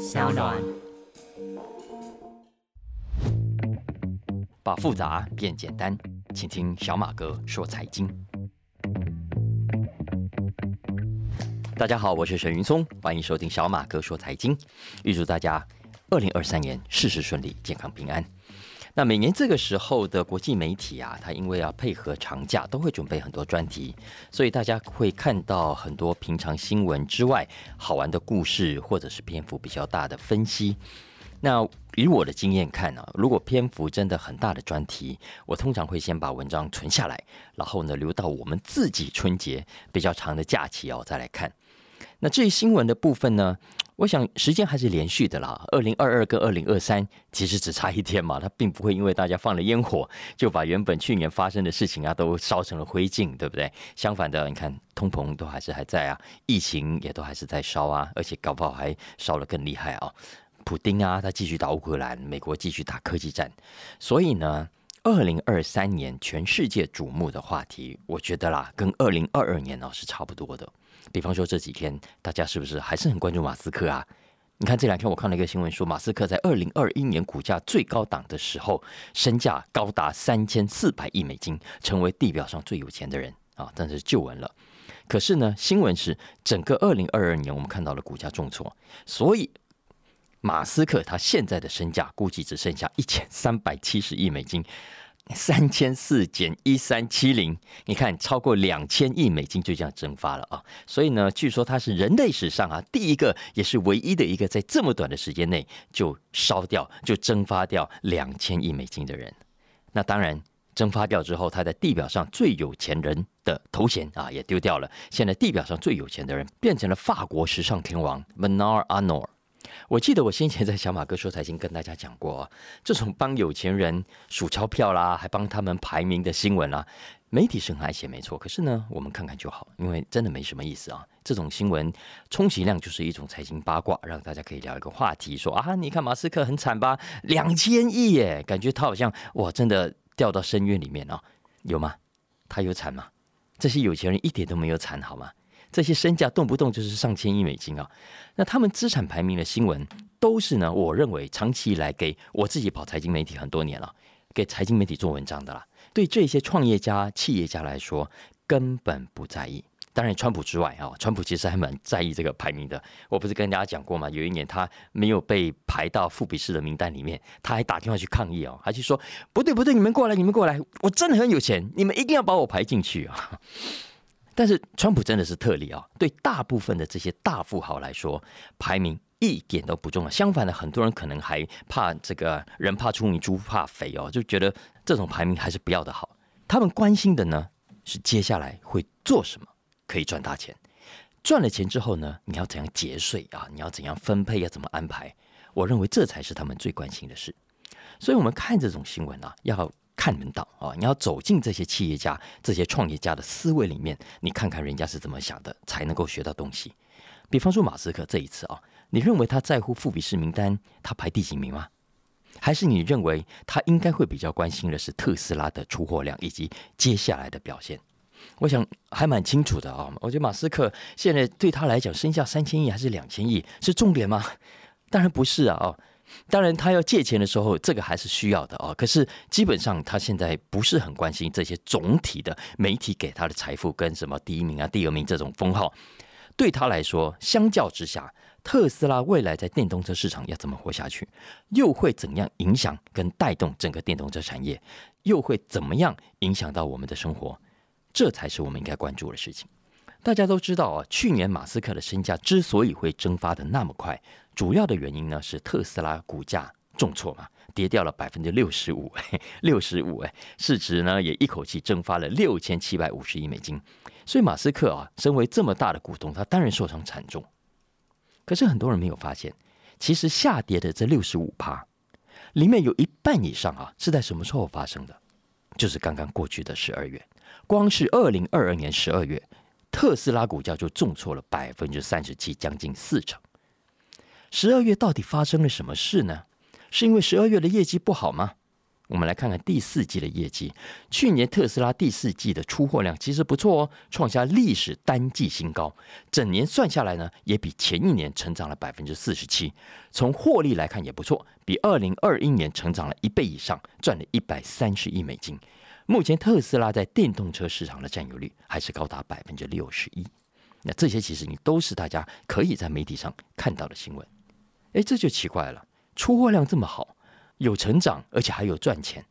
小暖。把复杂变简单，请听小马哥说财经。大家好，我是沈云松，欢迎收听小马哥说财经。预祝大家二零二三年事事顺利、健康平安。那每年这个时候的国际媒体啊，它因为要配合长假，都会准备很多专题，所以大家会看到很多平常新闻之外好玩的故事，或者是篇幅比较大的分析。那以我的经验看啊，如果篇幅真的很大的专题，我通常会先把文章存下来，然后呢留到我们自己春节比较长的假期哦再来看。那至于新闻的部分呢，我想时间还是连续的啦。二零二二跟二零二三其实只差一天嘛，它并不会因为大家放了烟火，就把原本去年发生的事情啊都烧成了灰烬，对不对？相反的，你看通膨都还是还在啊，疫情也都还是在烧啊，而且搞不好还烧得更厉害啊。普丁啊，他继续打乌克兰，美国继续打科技战，所以呢，二零二三年全世界瞩目的话题，我觉得啦，跟二零二二年呢是差不多的。比方说这几天，大家是不是还是很关注马斯克啊？你看这两天我看了一个新闻，说马斯克在二零二一年股价最高档的时候，身价高达三千四百亿美金，成为地表上最有钱的人啊！但是旧闻了。可是呢，新闻是整个二零二二年，我们看到了股价重挫，所以马斯克他现在的身价估计只剩下一千三百七十亿美金。三千四减一三七零，你看超过两千亿美金就这样蒸发了啊！所以呢，据说他是人类史上啊第一个，也是唯一的一个在这么短的时间内就烧掉、就蒸发掉两千亿美金的人。那当然，蒸发掉之后，他在地表上最有钱人的头衔啊也丢掉了。现在地表上最有钱的人变成了法国时尚天王 Manar Arnault。我记得我先前在小马哥说财经跟大家讲过，这种帮有钱人数钞票啦，还帮他们排名的新闻啦，媒体是很爱写没错。可是呢，我们看看就好，因为真的没什么意思啊。这种新闻充其量就是一种财经八卦，让大家可以聊一个话题，说啊，你看马斯克很惨吧，两千亿耶，感觉他好像哇，真的掉到深渊里面啊，有吗？他有惨吗？这些有钱人一点都没有惨，好吗？这些身价动不动就是上千亿美金啊！那他们资产排名的新闻都是呢？我认为长期以来给我自己跑财经媒体很多年了，给财经媒体做文章的啦。对这些创业家、企业家来说，根本不在意。当然，川普之外啊，川普其实还蛮在意这个排名的。我不是跟大家讲过吗？有一年他没有被排到富比士的名单里面，他还打电话去抗议哦，他就说：“不对不对，你们过来，你们过来，我真的很有钱，你们一定要把我排进去啊！”但是，川普真的是特例啊！对大部分的这些大富豪来说，排名一点都不重要。相反的，很多人可能还怕这个人怕出名，猪怕肥哦，就觉得这种排名还是不要的好。他们关心的呢，是接下来会做什么，可以赚大钱。赚了钱之后呢，你要怎样节税啊？你要怎样分配？要怎么安排？我认为这才是他们最关心的事。所以，我们看这种新闻啊，要。看门道啊！你要走进这些企业家、这些创业家的思维里面，你看看人家是怎么想的，才能够学到东西。比方说马斯克这一次啊，你认为他在乎富比士名单他排第几名吗？还是你认为他应该会比较关心的是特斯拉的出货量以及接下来的表现？我想还蛮清楚的啊。我觉得马斯克现在对他来讲，身价三千亿还是两千亿是重点吗？当然不是啊！哦。当然，他要借钱的时候，这个还是需要的哦。可是基本上，他现在不是很关心这些总体的媒体给他的财富跟什么第一名啊、第二名这种封号。对他来说，相较之下，特斯拉未来在电动车市场要怎么活下去，又会怎样影响跟带动整个电动车产业，又会怎么样影响到我们的生活，这才是我们应该关注的事情。大家都知道啊，去年马斯克的身价之所以会蒸发的那么快。主要的原因呢是特斯拉股价重挫嘛，跌掉了百分之六十五，六十五哎，市值呢也一口气蒸发了六千七百五十亿美金。所以马斯克啊，身为这么大的股东，他当然受伤惨重。可是很多人没有发现，其实下跌的这六十五趴里面有一半以上啊，是在什么时候发生的？就是刚刚过去的十二月，光是二零二二年十二月，特斯拉股价就重挫了百分之三十七，将近四成。十二月到底发生了什么事呢？是因为十二月的业绩不好吗？我们来看看第四季的业绩。去年特斯拉第四季的出货量其实不错哦，创下历史单季新高。整年算下来呢，也比前一年成长了百分之四十七。从获利来看也不错，比二零二一年成长了一倍以上，赚了一百三十亿美金。目前特斯拉在电动车市场的占有率还是高达百分之六十一。那这些其实你都是大家可以在媒体上看到的新闻。哎，这就奇怪了，出货量这么好。有成长，而且还有赚钱，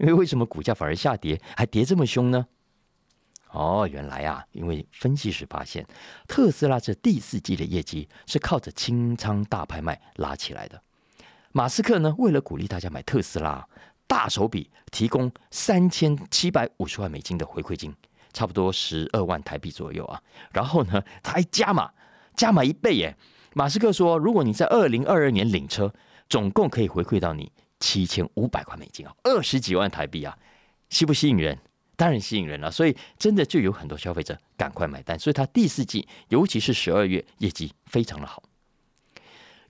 因为为什么股价反而下跌，还跌这么凶呢？哦，原来啊，因为分析师发现，特斯拉这第四季的业绩是靠着清仓大拍卖拉起来的。马斯克呢，为了鼓励大家买特斯拉，大手笔提供三千七百五十万美金的回馈金，差不多十二万台币左右啊。然后呢，他还加码，加码一倍耶。马斯克说，如果你在二零二二年领车，总共可以回馈到你。七千五百块美金啊，二十几万台币啊，吸不吸引人？当然吸引人了。所以真的就有很多消费者赶快买单。所以它第四季，尤其是十二月，业绩非常的好。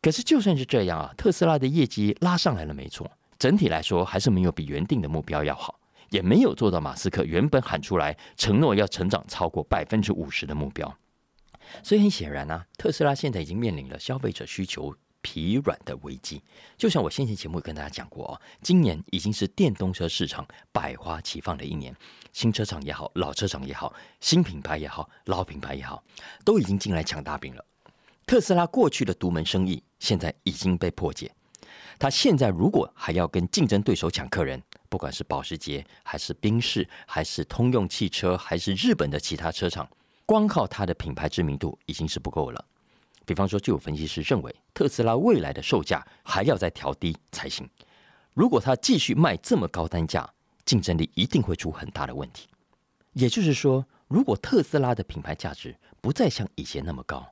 可是就算是这样啊，特斯拉的业绩拉上来了，没错，整体来说还是没有比原定的目标要好，也没有做到马斯克原本喊出来承诺要成长超过百分之五十的目标。所以很显然啊，特斯拉现在已经面临了消费者需求。疲软的危机，就像我先前节目跟大家讲过哦，今年已经是电动车市场百花齐放的一年，新车厂也好，老车厂也好，新品牌也好，老品牌也好，都已经进来抢大饼了。特斯拉过去的独门生意现在已经被破解，他现在如果还要跟竞争对手抢客人，不管是保时捷，还是宾士，还是通用汽车，还是日本的其他车厂，光靠它的品牌知名度已经是不够了。比方说，就有分析师认为，特斯拉未来的售价还要再调低才行。如果它继续卖这么高单价，竞争力一定会出很大的问题。也就是说，如果特斯拉的品牌价值不再像以前那么高，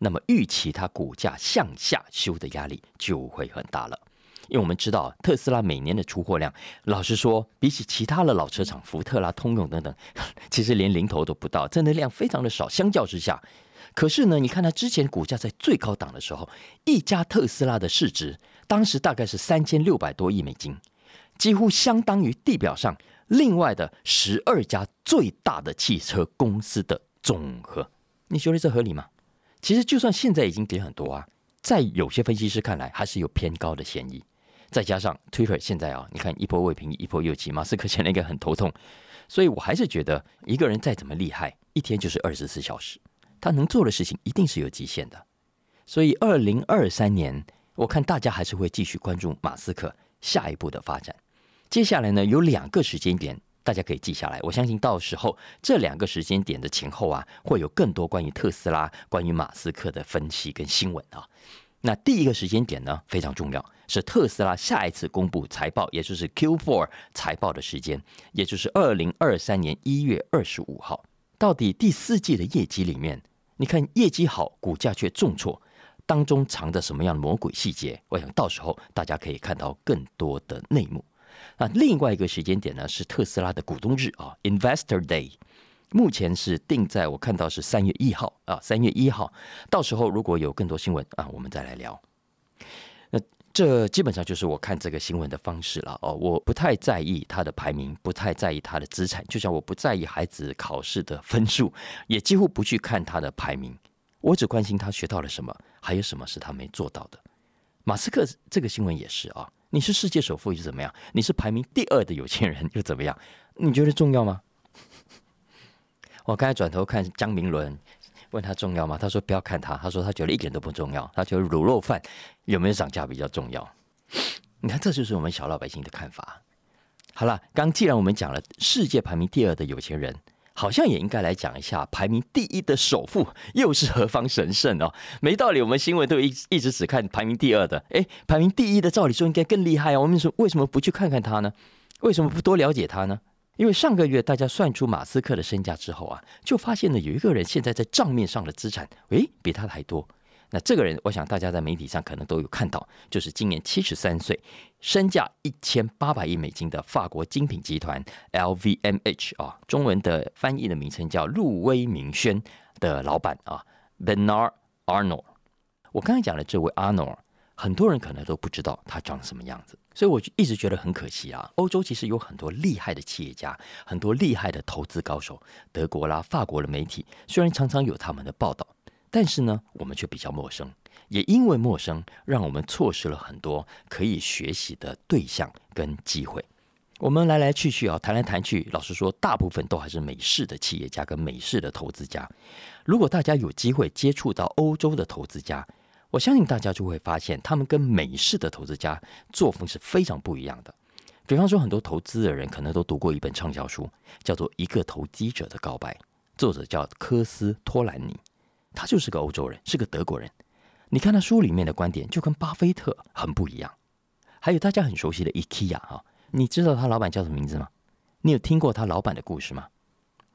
那么预期它股价向下修的压力就会很大了。因为我们知道，特斯拉每年的出货量，老实说，比起其他的老车厂，福特啦、通用等等，其实连零头都不到，真的量非常的少。相较之下，可是呢，你看它之前股价在最高档的时候，一家特斯拉的市值当时大概是三千六百多亿美金，几乎相当于地表上另外的十二家最大的汽车公司的总和。你觉得这合理吗？其实就算现在已经跌很多啊，在有些分析师看来还是有偏高的嫌疑。再加上 Twitter 现在啊，你看一波未平一波又起，马斯克现在应该很头痛，所以我还是觉得一个人再怎么厉害，一天就是二十四小时。他能做的事情一定是有极限的，所以二零二三年，我看大家还是会继续关注马斯克下一步的发展。接下来呢，有两个时间点，大家可以记下来。我相信到时候这两个时间点的前后啊，会有更多关于特斯拉、关于马斯克的分析跟新闻啊。那第一个时间点呢，非常重要，是特斯拉下一次公布财报，也就是 Q4 财报的时间，也就是二零二三年一月二十五号。到底第四季的业绩里面？你看业绩好，股价却重挫，当中藏着什么样的魔鬼细节？我想到时候大家可以看到更多的内幕。那另外一个时间点呢，是特斯拉的股东日啊，Investor Day，目前是定在我看到是三月一号啊，三月一号。到时候如果有更多新闻啊，我们再来聊。这基本上就是我看这个新闻的方式了哦，我不太在意他的排名，不太在意他的资产，就像我不在意孩子考试的分数，也几乎不去看他的排名，我只关心他学到了什么，还有什么是他没做到的。马斯克这个新闻也是啊，你是世界首富又怎么样？你是排名第二的有钱人又怎么样？你觉得重要吗？我刚才转头看江明伦。问他重要吗？他说不要看他，他说他觉得一点都不重要，他觉得卤肉饭有没有涨价比较重要。你看，这就是我们小老百姓的看法。好了，刚既然我们讲了世界排名第二的有钱人，好像也应该来讲一下排名第一的首富 又是何方神圣哦？没道理，我们新闻都一一直只看排名第二的，哎，排名第一的照理说应该更厉害啊，我们说为什么不去看看他呢？为什么不多了解他呢？因为上个月大家算出马斯克的身价之后啊，就发现呢有一个人现在在账面上的资产，诶，比他还多。那这个人，我想大家在媒体上可能都有看到，就是今年七十三岁，身价一千八百亿美金的法国精品集团 LVMH 啊，中文的翻译的名称叫路威明轩的老板啊，Bernard Arnault。我刚才讲的这位 Arnault，很多人可能都不知道它长什么样子。所以我就一直觉得很可惜啊。欧洲其实有很多厉害的企业家，很多厉害的投资高手，德国啦、法国的媒体虽然常常有他们的报道，但是呢，我们却比较陌生。也因为陌生，让我们错失了很多可以学习的对象跟机会。我们来来去去啊，谈来谈去，老实说，大部分都还是美式的企业家跟美式的投资家。如果大家有机会接触到欧洲的投资家，我相信大家就会发现，他们跟美式的投资家作风是非常不一样的。比方说，很多投资的人可能都读过一本畅销书，叫做《一个投机者的告白》，作者叫科斯托兰尼，他就是个欧洲人，是个德国人。你看他书里面的观点就跟巴菲特很不一样。还有大家很熟悉的 IKEA 哈，你知道他老板叫什么名字吗？你有听过他老板的故事吗？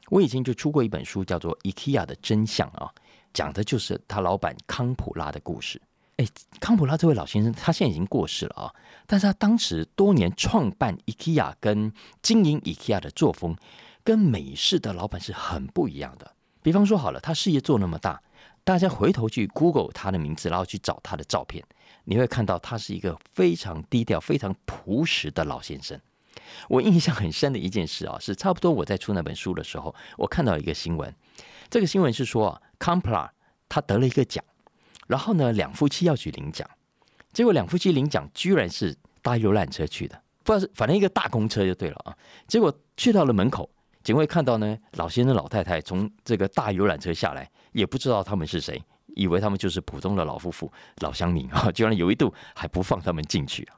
我以前就出过一本书，叫做《IKEA 的真相》啊，讲的就是他老板康普拉的故事。哎，康普拉这位老先生，他现在已经过世了啊，但是他当时多年创办 IKEA 跟经营 IKEA 的作风，跟美式的老板是很不一样的。比方说好了，他事业做那么大。大家回头去 Google 他的名字，然后去找他的照片，你会看到他是一个非常低调、非常朴实的老先生。我印象很深的一件事啊，是差不多我在出那本书的时候，我看到一个新闻。这个新闻是说，啊普拉他得了一个奖，然后呢，两夫妻要去领奖，结果两夫妻领奖居然是搭游览车去的，不知道是反正一个大公车就对了啊。结果去到了门口。警卫看到呢，老先生、老太太从这个大游览车下来，也不知道他们是谁，以为他们就是普通的老夫妇、老乡民啊，居然有一度还不放他们进去啊！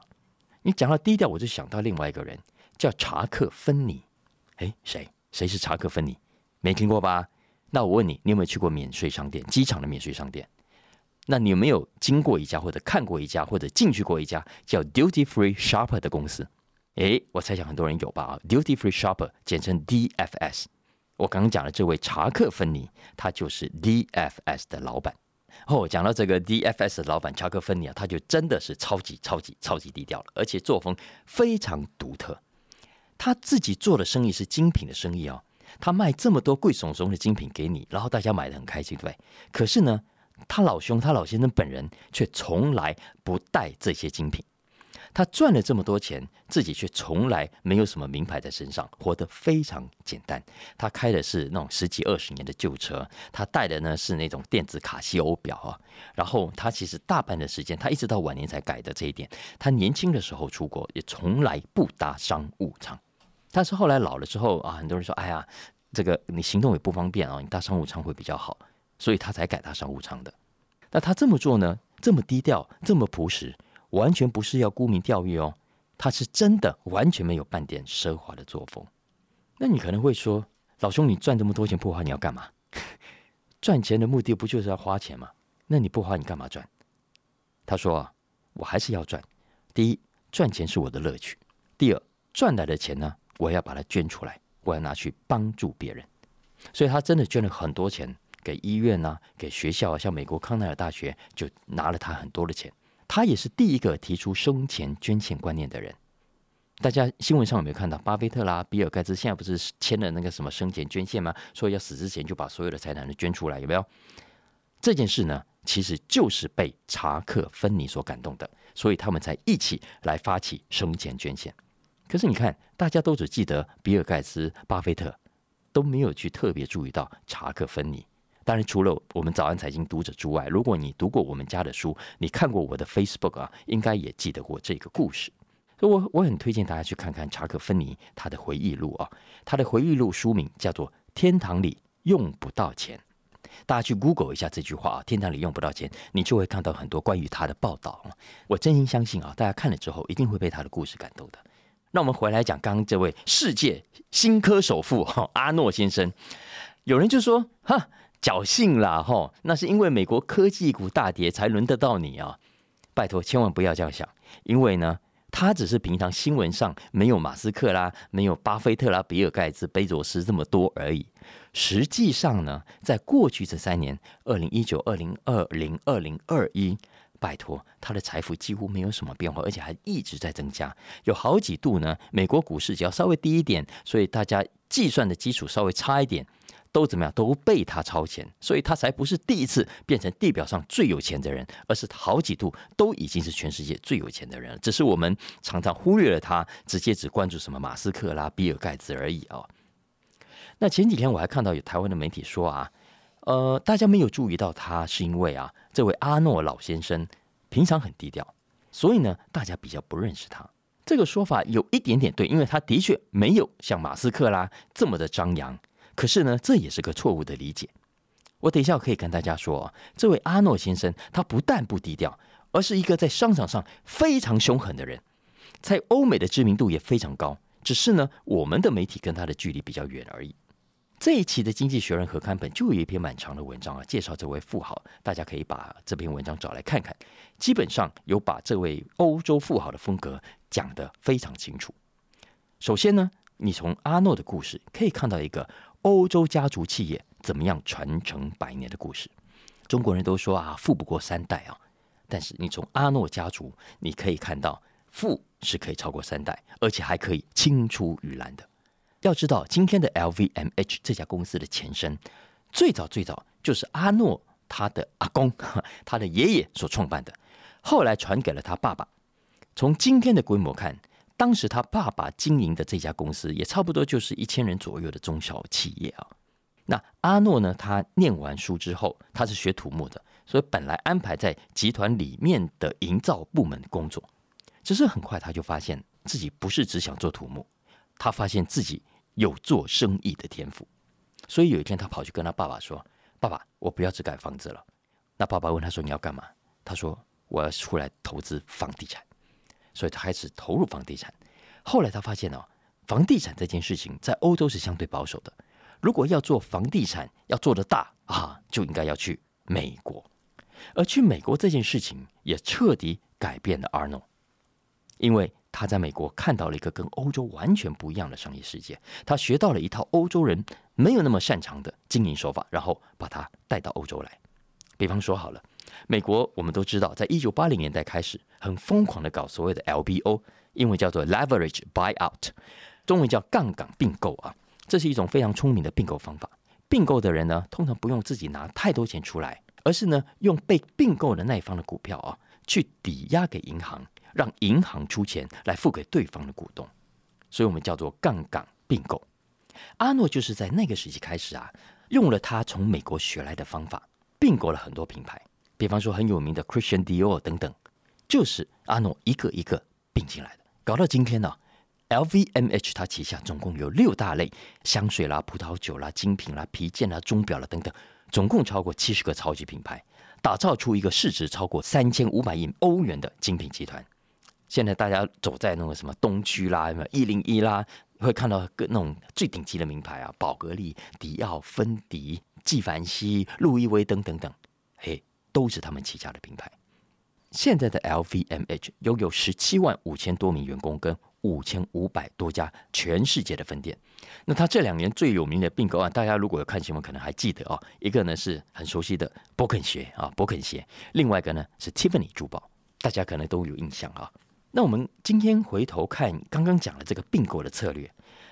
你讲到低调，我就想到另外一个人，叫查克芬尼。哎，谁？谁是查克芬尼？没听过吧？那我问你，你有没有去过免税商店？机场的免税商店？那你有没有经过一家，或者看过一家，或者进去过一家叫 Duty Free Shopper 的公司？诶，我猜想很多人有吧啊，Duty Free Shopper，简称 DFS。我刚刚讲的这位查克芬尼，他就是 DFS 的老板。哦，讲到这个 DFS 的老板查克芬尼啊，他就真的是超级超级超级低调了，而且作风非常独特。他自己做的生意是精品的生意哦，他卖这么多贵怂怂的精品给你，然后大家买的很开心，对不对？可是呢，他老兄他老先生本人却从来不带这些精品。他赚了这么多钱，自己却从来没有什么名牌在身上，活得非常简单。他开的是那种十几二十年的旧车，他戴的呢是那种电子卡西欧表啊。然后他其实大半的时间，他一直到晚年才改的这一点。他年轻的时候出国也从来不搭商务舱，但是后来老了之后啊，很多人说：“哎呀，这个你行动也不方便啊，你搭商务舱会比较好。”所以他才改搭商务舱的。那他这么做呢，这么低调，这么朴实。完全不是要沽名钓誉哦，他是真的完全没有半点奢华的作风。那你可能会说，老兄，你赚这么多钱不花，你要干嘛？赚钱的目的不就是要花钱吗？那你不花，你干嘛赚？他说啊，我还是要赚。第一，赚钱是我的乐趣；第二，赚来的钱呢，我要把它捐出来，我要拿去帮助别人。所以他真的捐了很多钱给医院啊，给学校啊，像美国康奈尔大学就拿了他很多的钱。他也是第一个提出生前捐献观念的人。大家新闻上有没有看到？巴菲特啦、比尔盖茨现在不是签了那个什么生前捐献吗？说要死之前就把所有的财产都捐出来，有没有？这件事呢，其实就是被查克芬尼所感动的，所以他们才一起来发起生前捐献。可是你看，大家都只记得比尔盖茨、巴菲特，都没有去特别注意到查克芬尼。当然，除了我们早安财经读者之外，如果你读过我们家的书，你看过我的 Facebook 啊，应该也记得过这个故事。所以，我我很推荐大家去看看查克芬尼他的回忆录啊。他的回忆录书名叫做《天堂里用不到钱》。大家去 Google 一下这句话啊，《天堂里用不到钱》，你就会看到很多关于他的报道。我真心相信啊，大家看了之后一定会被他的故事感动的。那我们回来讲刚刚这位世界新科首富 哈阿诺先生，有人就说哈。侥幸啦，吼，那是因为美国科技股大跌才轮得到你啊！拜托，千万不要这样想，因为呢，他只是平常新闻上没有马斯克啦，没有巴菲特啦、比尔盖茨、贝佐斯这么多而已。实际上呢，在过去这三年，二零一九、二零二零、二零二一，拜托，他的财富几乎没有什么变化，而且还一直在增加。有好几度呢，美国股市只要稍微低一点，所以大家计算的基础稍微差一点。都怎么样？都被他超前，所以他才不是第一次变成地表上最有钱的人，而是好几度都已经是全世界最有钱的人了。只是我们常常忽略了他，直接只关注什么马斯克啦、比尔盖茨而已啊。那前几天我还看到有台湾的媒体说啊，呃，大家没有注意到他，是因为啊，这位阿诺老先生平常很低调，所以呢，大家比较不认识他。这个说法有一点点对，因为他的确没有像马斯克啦这么的张扬。可是呢，这也是个错误的理解。我等一下可以跟大家说，这位阿诺先生他不但不低调，而是一个在商场上非常凶狠的人，在欧美的知名度也非常高。只是呢，我们的媒体跟他的距离比较远而已。这一期的《经济学人》合刊本就有一篇蛮长的文章啊，介绍这位富豪，大家可以把这篇文章找来看看。基本上有把这位欧洲富豪的风格讲得非常清楚。首先呢，你从阿诺的故事可以看到一个欧洲家族企业怎么样传承百年的故事。中国人都说啊，富不过三代啊，但是你从阿诺家族，你可以看到富是可以超过三代，而且还可以青出于蓝的。要知道，今天的 LVMH 这家公司的前身，最早最早就是阿诺他的阿公，他的爷爷所创办的，后来传给了他爸爸。从今天的规模看，当时他爸爸经营的这家公司也差不多就是一千人左右的中小企业啊。那阿诺呢，他念完书之后，他是学土木的，所以本来安排在集团里面的营造部门工作，只是很快他就发现自己不是只想做土木。他发现自己有做生意的天赋，所以有一天他跑去跟他爸爸说：“爸爸，我不要只盖房子了。”那爸爸问他说：“你要干嘛？”他说：“我要出来投资房地产。”所以他开始投入房地产。后来他发现哦，房地产这件事情在欧洲是相对保守的。如果要做房地产要做的大啊，就应该要去美国。而去美国这件事情也彻底改变了阿诺，因为。他在美国看到了一个跟欧洲完全不一样的商业世界，他学到了一套欧洲人没有那么擅长的经营手法，然后把它带到欧洲来。比方说好了，美国我们都知道，在一九八零年代开始很疯狂的搞所谓的 LBO，英文叫做 Leverage Buyout，中文叫杠杆并购啊。这是一种非常聪明的并购方法。并购的人呢，通常不用自己拿太多钱出来，而是呢用被并购的那一方的股票啊，去抵押给银行。让银行出钱来付给对方的股东，所以我们叫做杠杆并购。阿诺就是在那个时期开始啊，用了他从美国学来的方法，并购了很多品牌，比方说很有名的 Christian Dior 等等，就是阿诺一个一个并进来的。搞到今天呢，LVMH 它旗下总共有六大类香水啦、葡萄酒啦、精品啦、皮件啦、钟表啦等等，总共超过七十个超级品牌，打造出一个市值超过三千五百亿欧元的精品集团。现在大家走在那个什么东区啦，什么一零一啦，会看到各那种最顶级的名牌啊，宝格丽、迪奥、芬迪、纪梵希、路易威登等等，嘿，都是他们旗下的品牌。现在的 LVMH 拥有十七万五千多名员工，跟五千五百多家全世界的分店。那他这两年最有名的并购案，大家如果有看新闻，可能还记得哦。一个呢是很熟悉的伯肯鞋啊，伯肯鞋；另外一个呢是 Tiffany 珠宝，大家可能都有印象啊。那我们今天回头看刚刚讲的这个并购的策略，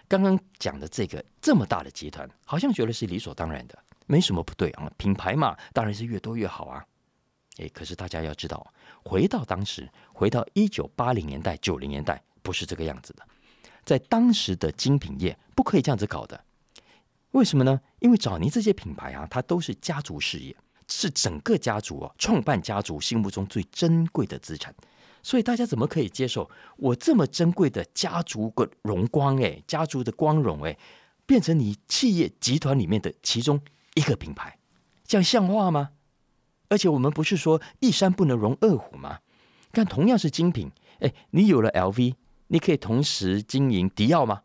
刚刚讲的这个这么大的集团，好像觉得是理所当然的，没什么不对啊。品牌嘛，当然是越多越好啊。诶，可是大家要知道，回到当时，回到一九八零年代、九零年代，不是这个样子的。在当时的精品业，不可以这样子搞的。为什么呢？因为早年这些品牌啊，它都是家族事业，是整个家族啊，创办家族心目中最珍贵的资产。所以大家怎么可以接受我这么珍贵的家族的荣光？哎，家族的光荣哎，变成你企业集团里面的其中一个品牌，这样像话吗？而且我们不是说一山不能容二虎吗？但同样是精品，哎，你有了 LV，你可以同时经营迪奥吗？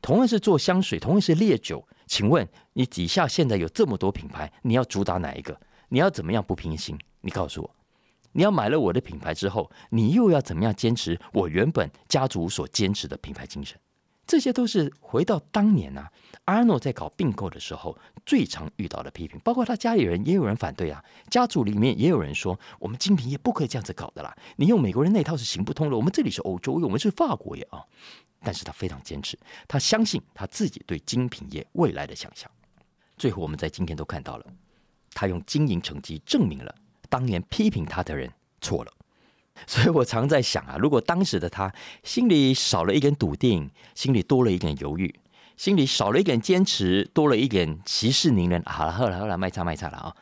同样是做香水，同样是烈酒，请问你底下现在有这么多品牌，你要主打哪一个？你要怎么样不平心？你告诉我。你要买了我的品牌之后，你又要怎么样坚持我原本家族所坚持的品牌精神？这些都是回到当年啊，阿诺在搞并购的时候最常遇到的批评，包括他家里人也有人反对啊，家族里面也有人说，我们精品业不可以这样子搞的啦，你用美国人那套是行不通的，我们这里是欧洲，我们是法国业啊。但是他非常坚持，他相信他自己对精品业未来的想象。最后我们在今天都看到了，他用经营成绩证明了当年批评他的人错了。所以我常在想啊，如果当时的他心里少了一点笃定，心里多了一点犹豫，心里少了一点坚持，多了一点息事宁人，好了，好了，好了，卖差卖差了啊，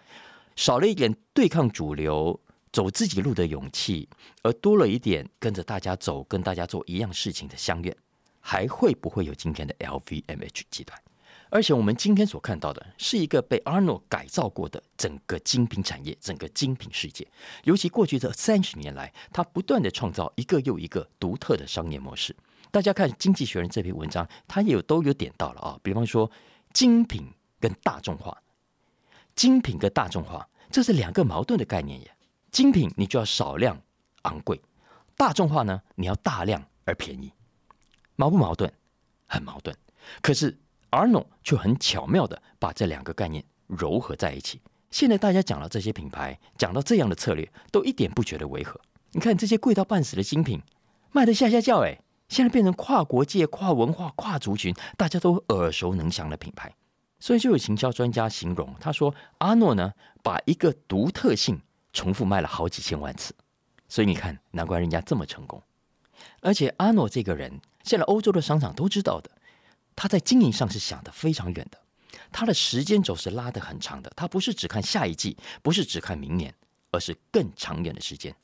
少了一点对抗主流、走自己路的勇气，而多了一点跟着大家走、跟大家做一样事情的相愿，还会不会有今天的 LVMH 集团？而且我们今天所看到的是一个被 Arnold 改造过的整个精品产业，整个精品世界。尤其过去这三十年来，他不断的创造一个又一个独特的商业模式。大家看《经济学人》这篇文章，他也有都有点到了啊。比方说，精品跟大众化，精品跟大众化，这是两个矛盾的概念耶。精品你就要少量昂贵，大众化呢，你要大量而便宜，矛不矛盾？很矛盾。可是。Arnold 却很巧妙的把这两个概念糅合在一起。现在大家讲到这些品牌，讲到这样的策略，都一点不觉得违和。你看这些贵到半死的精品，卖的下下叫哎，现在变成跨国界、跨文化、跨族群，大家都耳熟能详的品牌。所以就有行销专家形容，他说阿诺呢，把一个独特性重复卖了好几千万次。所以你看，难怪人家这么成功。而且阿诺这个人，现在欧洲的商场都知道的。他在经营上是想的非常远的，他的时间轴是拉得很长的，他不是只看下一季，不是只看明年，而是更长远的时间。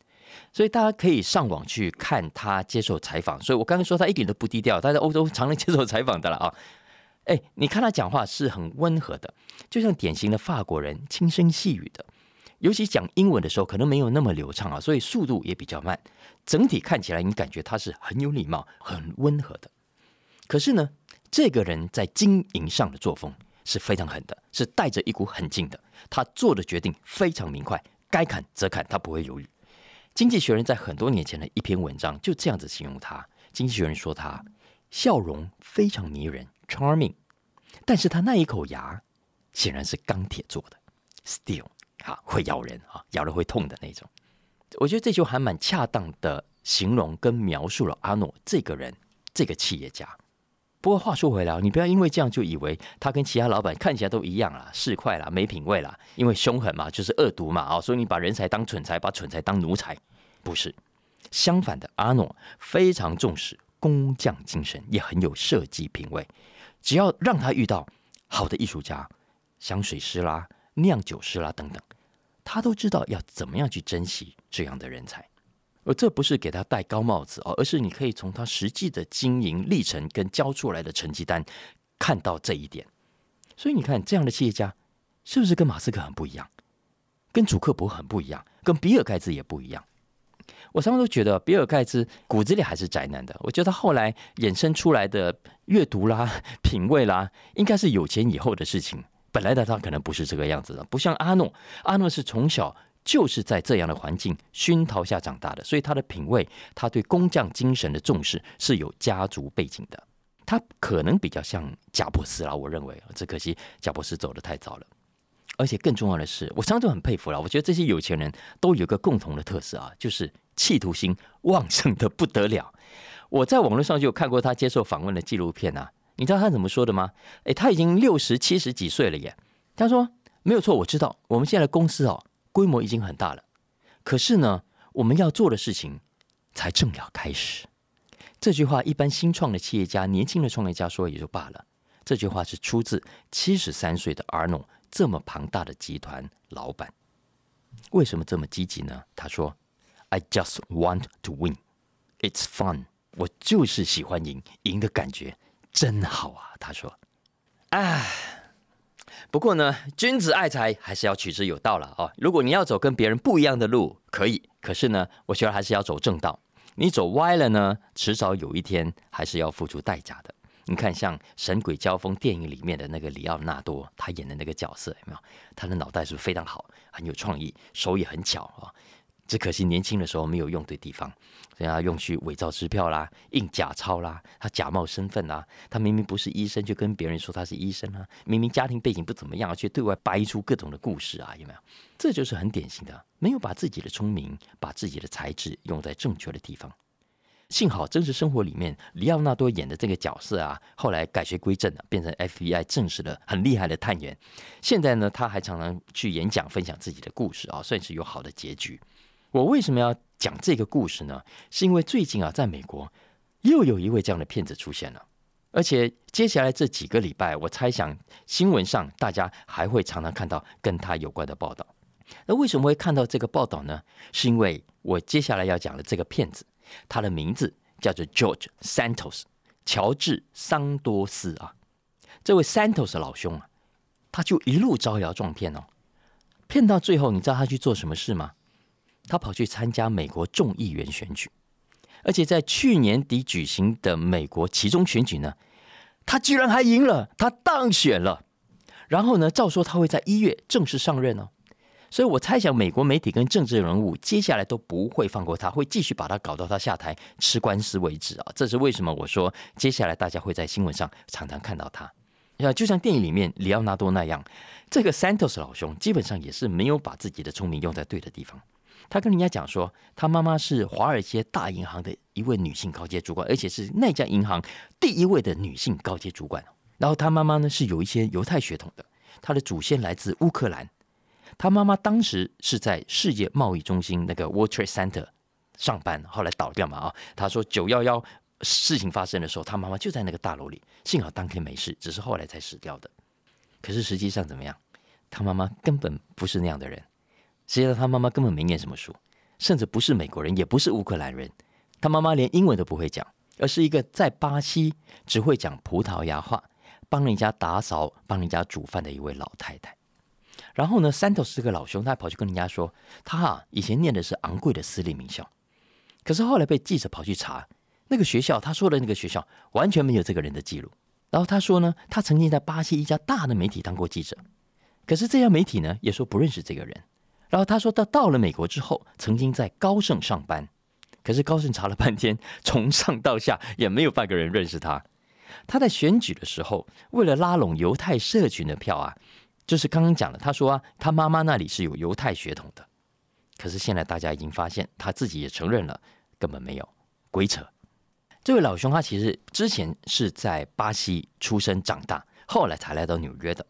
所以大家可以上网去看他接受采访。所以我刚刚说他一点都不低调，他在欧洲常能接受采访的了啊。哎，你看他讲话是很温和的，就像典型的法国人，轻声细语的。尤其讲英文的时候，可能没有那么流畅啊，所以速度也比较慢。整体看起来，你感觉他是很有礼貌、很温和的。可是呢？这个人在经营上的作风是非常狠的，是带着一股狠劲的。他做的决定非常明快，该砍则砍，他不会犹豫。经济学人在很多年前的一篇文章就这样子形容他。经济学人说他笑容非常迷人，charming，但是他那一口牙显然是钢铁做的，steel，啊，会咬人啊，咬了会痛的那种。我觉得这就还蛮恰当的形容跟描述了阿诺这个人，这个企业家。不过话说回来，你不要因为这样就以为他跟其他老板看起来都一样啦，市侩啦，没品味啦，因为凶狠嘛，就是恶毒嘛，啊，所以你把人才当蠢才，把蠢才当奴才，不是。相反的，阿诺非常重视工匠精神，也很有设计品味。只要让他遇到好的艺术家、香水师啦、酿酒师啦等等，他都知道要怎么样去珍惜这样的人才。而这不是给他戴高帽子哦，而是你可以从他实际的经营历程跟交出来的成绩单看到这一点。所以你看，这样的企业家是不是跟马斯克很不一样，跟祖克伯很不一样，跟比尔盖茨也不一样？我常常都觉得比尔盖茨骨子里还是宅男的。我觉得他后来衍生出来的阅读啦、品味啦，应该是有钱以后的事情。本来的他可能不是这个样子的，不像阿诺，阿诺是从小。就是在这样的环境熏陶下长大的，所以他的品味，他对工匠精神的重视是有家族背景的。他可能比较像贾伯斯啦，我认为，只可惜贾伯斯走得太早了。而且更重要的是，我常常很佩服了。我觉得这些有钱人都有个共同的特色啊，就是企图心旺盛的不得了。我在网络上就看过他接受访问的纪录片啊，你知道他怎么说的吗？诶，他已经六十七十几岁了耶。他说：“没有错，我知道我们现在的公司哦。”规模已经很大了，可是呢，我们要做的事情才正要开始。这句话一般新创的企业家、年轻的创业家说也就罢了。这句话是出自七十三岁的 Arno，这么庞大的集团老板。为什么这么积极呢？他说：“I just want to win. It's fun. 我就是喜欢赢，赢的感觉真好啊。”他说：“唉。”不过呢，君子爱财还是要取之有道了啊！如果你要走跟别人不一样的路，可以；可是呢，我觉得还是要走正道。你走歪了呢，迟早有一天还是要付出代价的。你看，像《神鬼交锋》电影里面的那个里奥纳多，他演的那个角色有没有？他的脑袋是非常好，很有创意，手也很巧啊？只可惜年轻的时候没有用对地方，所以他用去伪造支票啦、印假钞啦，他假冒身份啦，他明明不是医生，就跟别人说他是医生啊，明明家庭背景不怎么样，却对外掰出各种的故事啊，有没有？这就是很典型的，没有把自己的聪明、把自己的才智用在正确的地方。幸好真实生活里面，里奥纳多演的这个角色啊，后来改邪归正了，变成 FBI 正式的很厉害的探员。现在呢，他还常常去演讲，分享自己的故事啊，算是有好的结局。我为什么要讲这个故事呢？是因为最近啊，在美国又有一位这样的骗子出现了，而且接下来这几个礼拜，我猜想新闻上大家还会常常看到跟他有关的报道。那为什么会看到这个报道呢？是因为我接下来要讲的这个骗子，他的名字叫做 George Santos，乔治桑多斯啊。这位 Santos 老兄啊，他就一路招摇撞骗哦，骗到最后，你知道他去做什么事吗？他跑去参加美国众议员选举，而且在去年底举行的美国其中选举呢，他居然还赢了，他当选了。然后呢，照说他会在一月正式上任哦。所以我猜想，美国媒体跟政治人物接下来都不会放过他，会继续把他搞到他下台吃官司为止啊！这是为什么？我说接下来大家会在新闻上常常看到他，啊，就像电影里面里奥纳多那样，这个 Santos 老兄基本上也是没有把自己的聪明用在对的地方。他跟人家讲说，他妈妈是华尔街大银行的一位女性高阶主管，而且是那家银行第一位的女性高阶主管。然后他妈妈呢是有一些犹太血统的，他的祖先来自乌克兰。他妈妈当时是在世界贸易中心那个 World Trade Center 上班，后来倒掉嘛啊。他说九幺幺事情发生的时候，他妈妈就在那个大楼里，幸好当天没事，只是后来才死掉的。可是实际上怎么样？他妈妈根本不是那样的人。实际上，他妈妈根本没念什么书，甚至不是美国人，也不是乌克兰人。他妈妈连英文都不会讲，而是一个在巴西只会讲葡萄牙话、帮人家打扫、帮人家煮饭的一位老太太。然后呢，Santos 是个老兄，他跑去跟人家说，他啊以前念的是昂贵的私立名校，可是后来被记者跑去查，那个学校他说的那个学校完全没有这个人的记录。然后他说呢，他曾经在巴西一家大的媒体当过记者，可是这家媒体呢也说不认识这个人。然后他说，他到了美国之后，曾经在高盛上班，可是高盛查了半天，从上到下也没有半个人认识他。他在选举的时候，为了拉拢犹太社群的票啊，就是刚刚讲的，他说啊，他妈妈那里是有犹太血统的。可是现在大家已经发现，他自己也承认了，根本没有，鬼扯。这位老兄他其实之前是在巴西出生长大，后来才来到纽约的。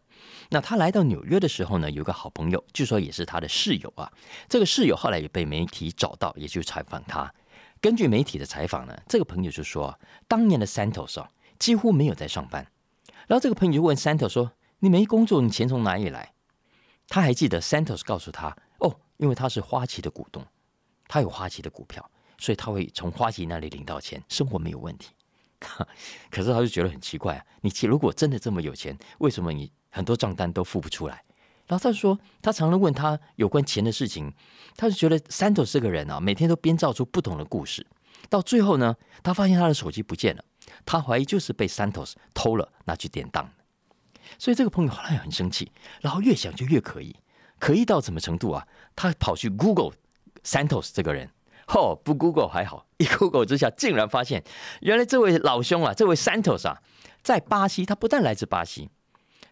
那他来到纽约的时候呢，有个好朋友，据说也是他的室友啊。这个室友后来也被媒体找到，也去采访他。根据媒体的采访呢，这个朋友就说，当年的 Santos 啊，几乎没有在上班。然后这个朋友就问 Santos 说：“你没工作，你钱从哪里来？”他还记得 Santos 告诉他：“哦，因为他是花旗的股东，他有花旗的股票，所以他会从花旗那里领到钱，生活没有问题。” 可是他就觉得很奇怪啊，你如果真的这么有钱，为什么你？很多账单都付不出来，然后他说，他常常问他有关钱的事情，他就觉得 Santos 这个人啊，每天都编造出不同的故事，到最后呢，他发现他的手机不见了，他怀疑就是被 Santos 偷了，拿去典当所以这个朋友后来很生气，然后越想就越可疑，可疑到什么程度啊？他跑去 Google Santos 这个人，哦，不 Google 还好，一 Google 之下，竟然发现原来这位老兄啊，这位 Santos 啊，在巴西，他不但来自巴西。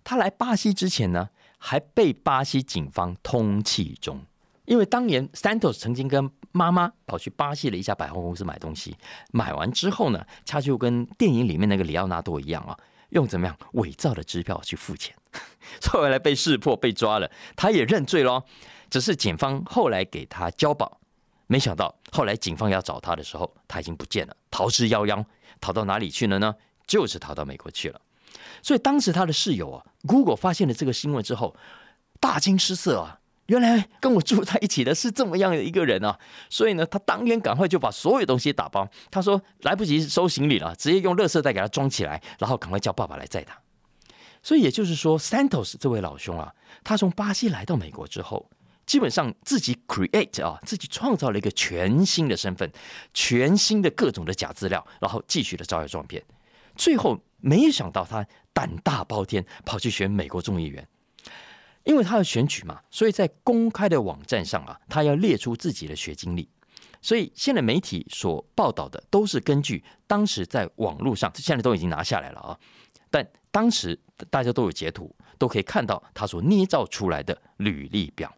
他来巴西之前呢，还被巴西警方通缉中，因为当年 Santos 曾经跟妈妈跑去巴西的一家百货公司买东西，买完之后呢，他就跟电影里面那个里奥纳多一样啊，用怎么样伪造的支票去付钱，后来被识破被抓了，他也认罪咯。只是警方后来给他交保，没想到后来警方要找他的时候，他已经不见了，逃之夭夭，逃到哪里去了呢？就是逃到美国去了。所以当时他的室友啊，Google 发现了这个新闻之后，大惊失色啊！原来跟我住在一起的是这么样的一个人啊！所以呢，他当天赶快就把所有东西打包。他说来不及收行李了，直接用垃圾袋给他装起来，然后赶快叫爸爸来载他。所以也就是说，Santos 这位老兄啊，他从巴西来到美国之后，基本上自己 create 啊，自己创造了一个全新的身份，全新的各种的假资料，然后继续的招摇撞骗，最后。没想到他胆大包天，跑去选美国众议员，因为他要选举嘛，所以在公开的网站上啊，他要列出自己的学经历。所以现在媒体所报道的都是根据当时在网络上，现在都已经拿下来了啊。但当时大家都有截图，都可以看到他所捏造出来的履历表。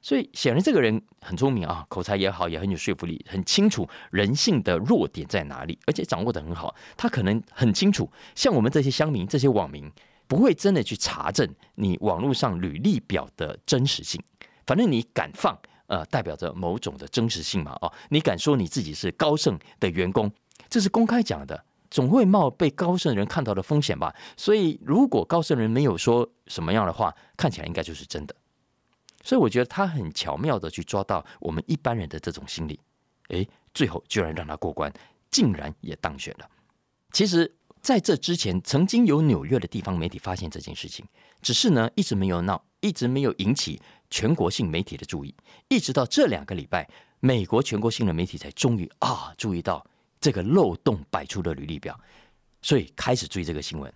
所以显然这个人很聪明啊，口才也好，也很有说服力，很清楚人性的弱点在哪里，而且掌握的很好。他可能很清楚，像我们这些乡民、这些网民，不会真的去查证你网络上履历表的真实性。反正你敢放，呃，代表着某种的真实性嘛，哦，你敢说你自己是高盛的员工，这是公开讲的，总会冒被高盛人看到的风险吧。所以，如果高盛人没有说什么样的话，看起来应该就是真的。所以我觉得他很巧妙的去抓到我们一般人的这种心理，诶，最后居然让他过关，竟然也当选了。其实在这之前，曾经有纽约的地方媒体发现这件事情，只是呢一直没有闹，一直没有引起全国性媒体的注意。一直到这两个礼拜，美国全国性的媒体才终于啊注意到这个漏洞百出的履历表，所以开始追这个新闻。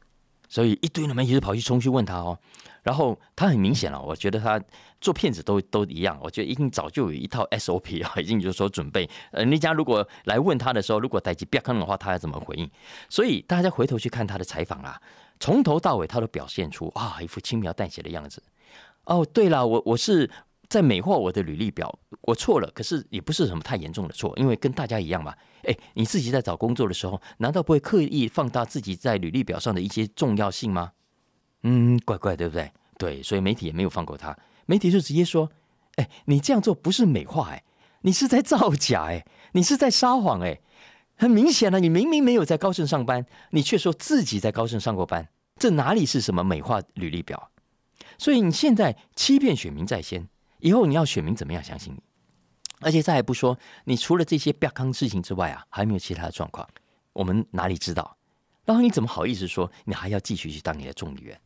所以一堆的媒体就跑去冲去问他哦，然后他很明显了，我觉得他做骗子都都一样，我觉得一定早就有一套 SOP 啊，已经就是说准备，呃，那家如果来问他的时候，如果待机不要看的话，他要怎么回应？所以大家回头去看他的采访啊，从头到尾他都表现出啊一副轻描淡写的样子。哦，对了，我我是。在美化我的履历表，我错了，可是也不是什么太严重的错，因为跟大家一样嘛。哎，你自己在找工作的时候，难道不会刻意放大自己在履历表上的一些重要性吗？嗯，怪怪，对不对？对，所以媒体也没有放过他，媒体就直接说：“哎，你这样做不是美化，哎，你是在造假，哎，你是在撒谎，哎，很明显了，你明明没有在高盛上班，你却说自己在高盛上过班，这哪里是什么美化履历表？所以你现在欺骗选民在先。”以后你要选民怎么样相信你？而且再还不说，你除了这些不康事情之外啊，还没有其他的状况，我们哪里知道？然后你怎么好意思说你还要继续去当你的众议员？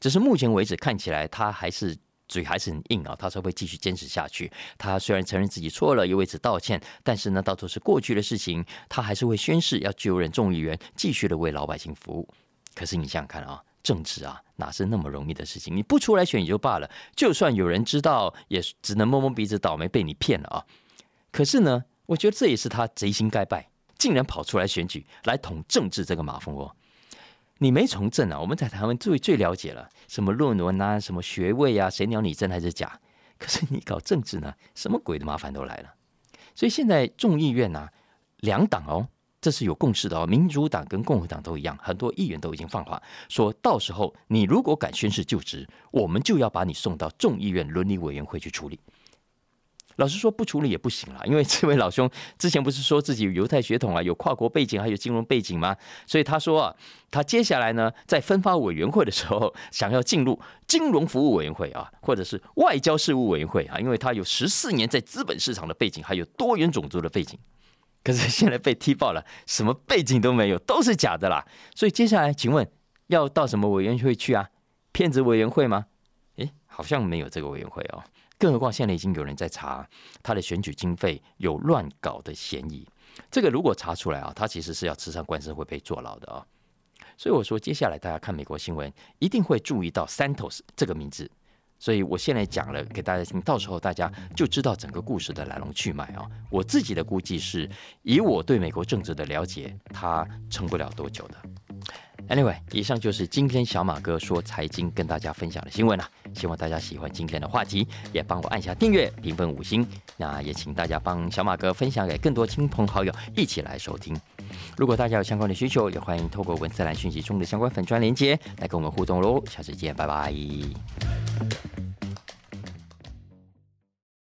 只是目前为止看起来他还是嘴还是很硬啊，他才会继续坚持下去。他虽然承认自己错了，也为此道歉，但是呢，到头是过去的事情，他还是会宣誓要就任众议员，继续的为老百姓服务。可是你想想看啊。政治啊，哪是那么容易的事情？你不出来选也就罢了，就算有人知道，也只能摸摸鼻子，倒霉被你骗了啊！可是呢，我觉得这也是他贼心该败，竟然跑出来选举来捅政治这个马蜂窝。你没从政啊？我们在台湾最最了解了，什么论文啊，什么学位啊，谁鸟你真还是假？可是你搞政治呢，什么鬼的麻烦都来了。所以现在众议院啊，两党哦。这是有共识的哦，民主党跟共和党都一样，很多议员都已经放话，说到时候你如果敢宣誓就职，我们就要把你送到众议院伦理委员会去处理。老实说，不处理也不行了，因为这位老兄之前不是说自己有犹太血统啊，有跨国背景，还有金融背景吗？所以他说啊，他接下来呢，在分发委员会的时候，想要进入金融服务委员会啊，或者是外交事务委员会啊，因为他有十四年在资本市场的背景，还有多元种族的背景。可是现在被踢爆了，什么背景都没有，都是假的啦。所以接下来，请问要到什么委员会去啊？骗子委员会吗？诶，好像没有这个委员会哦。更何况现在已经有人在查他的选举经费有乱搞的嫌疑。这个如果查出来啊，他其实是要吃上官司，会被坐牢的啊。所以我说，接下来大家看美国新闻，一定会注意到 Santos 这个名字。所以我现在讲了给大家听，到时候大家就知道整个故事的来龙去脉啊。我自己的估计是，以我对美国政治的了解，它撑不了多久的。Anyway，以上就是今天小马哥说财经跟大家分享的新闻了。希望大家喜欢今天的话题，也帮我按下订阅、评分五星。那也请大家帮小马哥分享给更多亲朋好友一起来收听。如果大家有相关的需求，也欢迎透过文字栏讯息中的相关粉砖连接来跟我们互动喽。下次见，拜拜。